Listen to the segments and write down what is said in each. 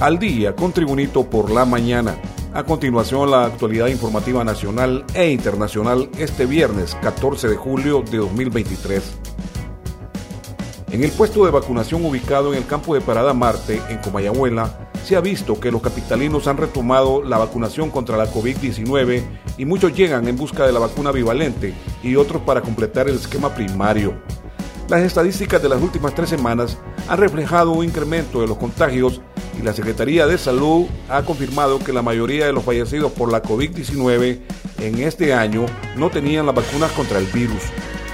Al día con Tribunito por la mañana. A continuación, la actualidad informativa nacional e internacional este viernes 14 de julio de 2023. En el puesto de vacunación ubicado en el campo de Parada Marte, en Comayagüela, se ha visto que los capitalinos han retomado la vacunación contra la COVID-19 y muchos llegan en busca de la vacuna bivalente y otros para completar el esquema primario. Las estadísticas de las últimas tres semanas han reflejado un incremento de los contagios y la Secretaría de Salud ha confirmado que la mayoría de los fallecidos por la COVID-19 en este año no tenían las vacunas contra el virus.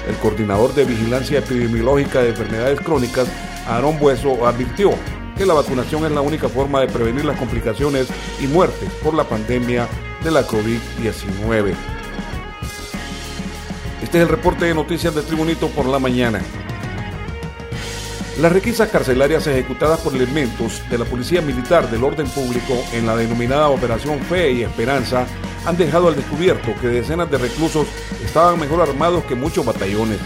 El coordinador de Vigilancia Epidemiológica de Enfermedades Crónicas, Aarón Bueso, advirtió que la vacunación es la única forma de prevenir las complicaciones y muertes por la pandemia de la COVID-19. Este es el reporte de noticias de Tribunito por la mañana. Las requisas carcelarias ejecutadas por elementos de la Policía Militar del Orden Público en la denominada Operación Fe y Esperanza han dejado al descubierto que decenas de reclusos estaban mejor armados que muchos batallones.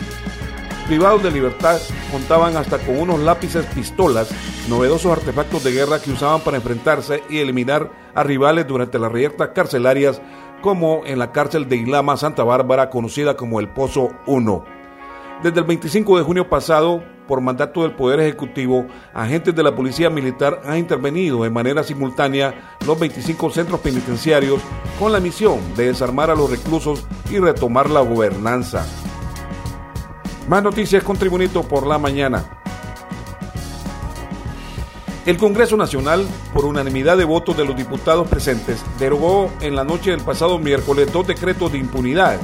Privados de libertad, contaban hasta con unos lápices pistolas, novedosos artefactos de guerra que usaban para enfrentarse y eliminar a rivales durante las reyertas carcelarias, como en la cárcel de Ilama Santa Bárbara, conocida como el Pozo 1. Desde el 25 de junio pasado, por mandato del Poder Ejecutivo, agentes de la Policía Militar han intervenido de manera simultánea los 25 centros penitenciarios con la misión de desarmar a los reclusos y retomar la gobernanza. Más noticias con Tribunito por la mañana. El Congreso Nacional, por unanimidad de votos de los diputados presentes, derogó en la noche del pasado miércoles dos decretos de impunidad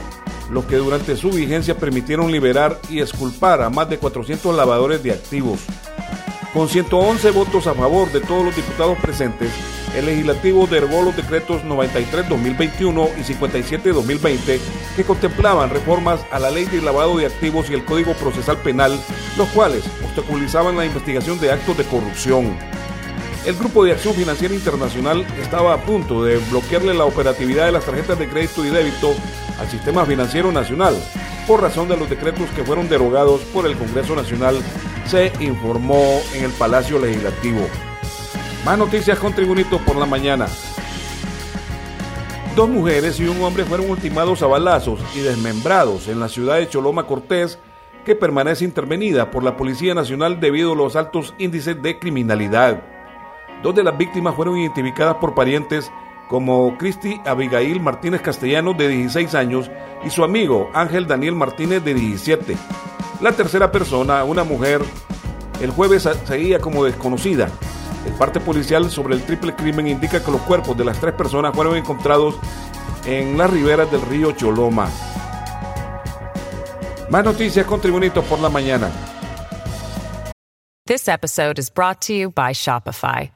los que durante su vigencia permitieron liberar y exculpar a más de 400 lavadores de activos. Con 111 votos a favor de todos los diputados presentes, el legislativo derogó los decretos 93-2021 y 57-2020 que contemplaban reformas a la ley de lavado de activos y el Código Procesal Penal, los cuales obstaculizaban la investigación de actos de corrupción. El Grupo de Acción Financiera Internacional estaba a punto de bloquearle la operatividad de las tarjetas de crédito y débito al sistema financiero nacional por razón de los decretos que fueron derogados por el Congreso Nacional, se informó en el Palacio Legislativo. Más noticias con Tribunito por la mañana. Dos mujeres y un hombre fueron ultimados a balazos y desmembrados en la ciudad de Choloma Cortés, que permanece intervenida por la Policía Nacional debido a los altos índices de criminalidad. Dos de las víctimas fueron identificadas por parientes como Cristi Abigail Martínez Castellano de 16 años y su amigo Ángel Daniel Martínez de 17. La tercera persona, una mujer, el jueves seguía como desconocida. El parte policial sobre el triple crimen indica que los cuerpos de las tres personas fueron encontrados en las riberas del río Choloma. Más noticias con por la mañana. This episode is brought to you by Shopify.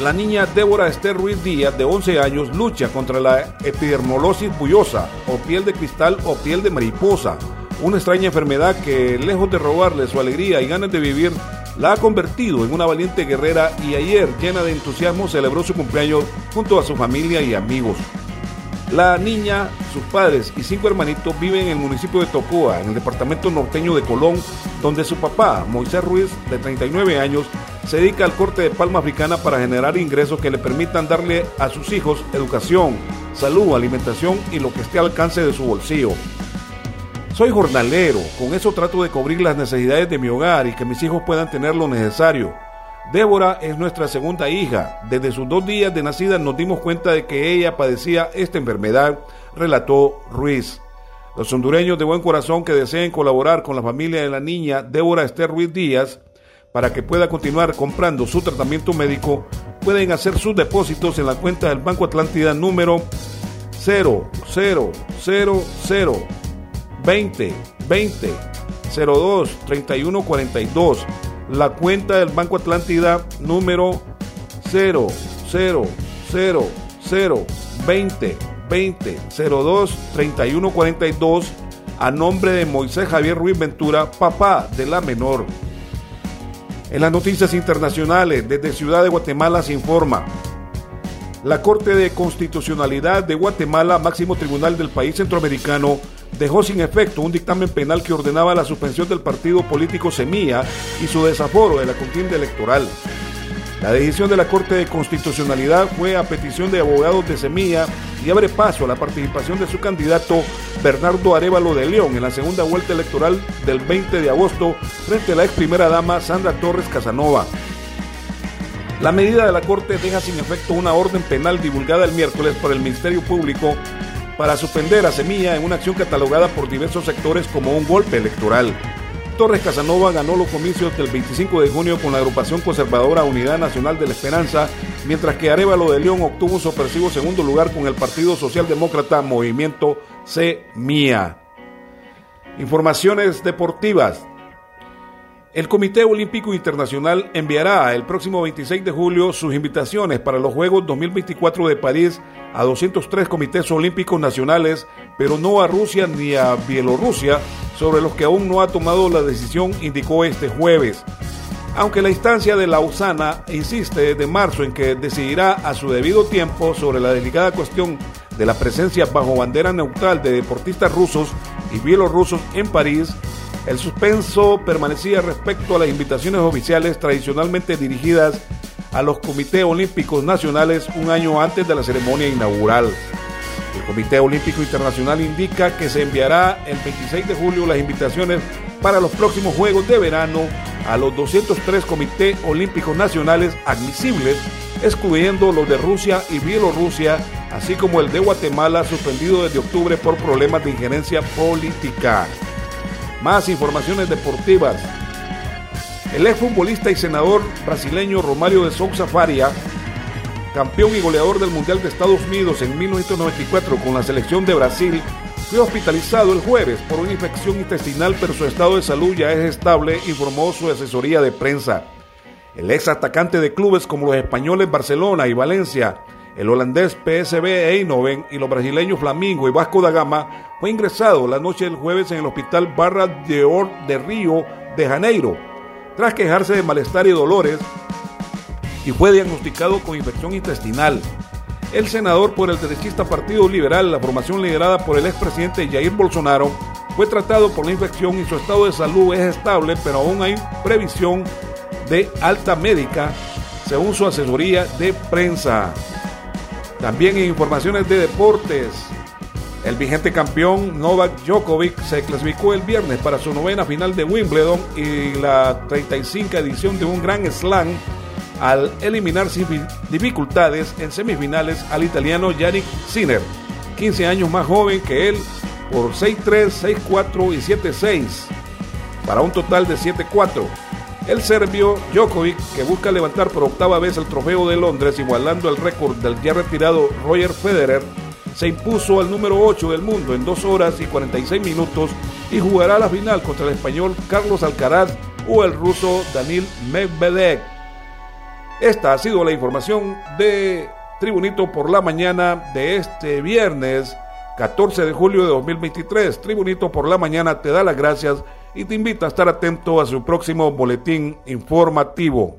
la niña Débora Esther Ruiz Díaz, de 11 años, lucha contra la epidermolosis bullosa, o piel de cristal o piel de mariposa, una extraña enfermedad que, lejos de robarle su alegría y ganas de vivir, la ha convertido en una valiente guerrera y ayer, llena de entusiasmo, celebró su cumpleaños junto a su familia y amigos. La niña, sus padres y cinco hermanitos viven en el municipio de Tocoa, en el departamento norteño de Colón, donde su papá, Moisés Ruiz, de 39 años, se dedica al corte de palma africana para generar ingresos que le permitan darle a sus hijos educación, salud, alimentación y lo que esté al alcance de su bolsillo. Soy jornalero, con eso trato de cubrir las necesidades de mi hogar y que mis hijos puedan tener lo necesario. Débora es nuestra segunda hija. Desde sus dos días de nacida nos dimos cuenta de que ella padecía esta enfermedad, relató Ruiz. Los hondureños de buen corazón que deseen colaborar con la familia de la niña Débora Esther Ruiz Díaz para que pueda continuar comprando su tratamiento médico, pueden hacer sus depósitos en la cuenta del Banco Atlántida número 000 20 20 02 31 42. La cuenta del Banco Atlántida número 0 0 0 0 20 20 02 31 42 a nombre de Moisés Javier Ruiz Ventura, papá de la menor. En las noticias internacionales, desde Ciudad de Guatemala se informa. La Corte de Constitucionalidad de Guatemala, máximo tribunal del país centroamericano, dejó sin efecto un dictamen penal que ordenaba la suspensión del partido político Semilla y su desaforo de la contienda electoral. La decisión de la Corte de Constitucionalidad fue a petición de abogados de Semilla y abre paso a la participación de su candidato Bernardo Arevalo de León en la segunda vuelta electoral del 20 de agosto frente a la ex primera dama Sandra Torres Casanova. La medida de la Corte deja sin efecto una orden penal divulgada el miércoles por el Ministerio Público para suspender a Semilla en una acción catalogada por diversos sectores como un golpe electoral. Torres Casanova ganó los comicios del 25 de junio con la agrupación conservadora Unidad Nacional de la Esperanza, mientras que Arevalo de León obtuvo un sorpresivo segundo lugar con el Partido Socialdemócrata Movimiento Semilla. Informaciones deportivas. El Comité Olímpico Internacional enviará el próximo 26 de julio sus invitaciones para los Juegos 2024 de París a 203 comités olímpicos nacionales, pero no a Rusia ni a Bielorrusia, sobre los que aún no ha tomado la decisión, indicó este jueves. Aunque la instancia de Lausana insiste desde marzo en que decidirá a su debido tiempo sobre la delicada cuestión de la presencia bajo bandera neutral de deportistas rusos y bielorrusos en París, el suspenso permanecía respecto a las invitaciones oficiales tradicionalmente dirigidas a los comités olímpicos nacionales un año antes de la ceremonia inaugural. El Comité Olímpico Internacional indica que se enviará el 26 de julio las invitaciones para los próximos Juegos de Verano a los 203 comités olímpicos nacionales admisibles, excluyendo los de Rusia y Bielorrusia, así como el de Guatemala suspendido desde octubre por problemas de injerencia política. Más informaciones deportivas. El exfutbolista y senador brasileño Romario de Souza Faria, campeón y goleador del Mundial de Estados Unidos en 1994 con la selección de Brasil, fue hospitalizado el jueves por una infección intestinal, pero su estado de salud ya es estable, informó su asesoría de prensa. El ex atacante de clubes como los españoles Barcelona y Valencia el holandés PSV Eindhoven y los brasileños Flamingo y Vasco da Gama fue ingresado la noche del jueves en el hospital Barra de Or de Río de Janeiro, tras quejarse de malestar y dolores, y fue diagnosticado con infección intestinal. El senador por el derechista Partido Liberal, la formación liderada por el expresidente Jair Bolsonaro, fue tratado por la infección y su estado de salud es estable, pero aún hay previsión de alta médica, según su asesoría de prensa. También en informaciones de deportes, el vigente campeón Novak Djokovic se clasificó el viernes para su novena final de Wimbledon y la 35 edición de un Grand Slam al eliminar sin dificultades en semifinales al italiano Yannick Sinner, 15 años más joven que él, por 6-3, 6-4 y 7-6, para un total de 7-4. El serbio Djokovic, que busca levantar por octava vez el trofeo de Londres, igualando el récord del ya retirado Roger Federer, se impuso al número 8 del mundo en 2 horas y 46 minutos y jugará la final contra el español Carlos Alcaraz o el ruso Danil Medvedev. Esta ha sido la información de Tribunito por la mañana de este viernes 14 de julio de 2023. Tribunito por la mañana te da las gracias y te invita a estar atento a su próximo boletín informativo.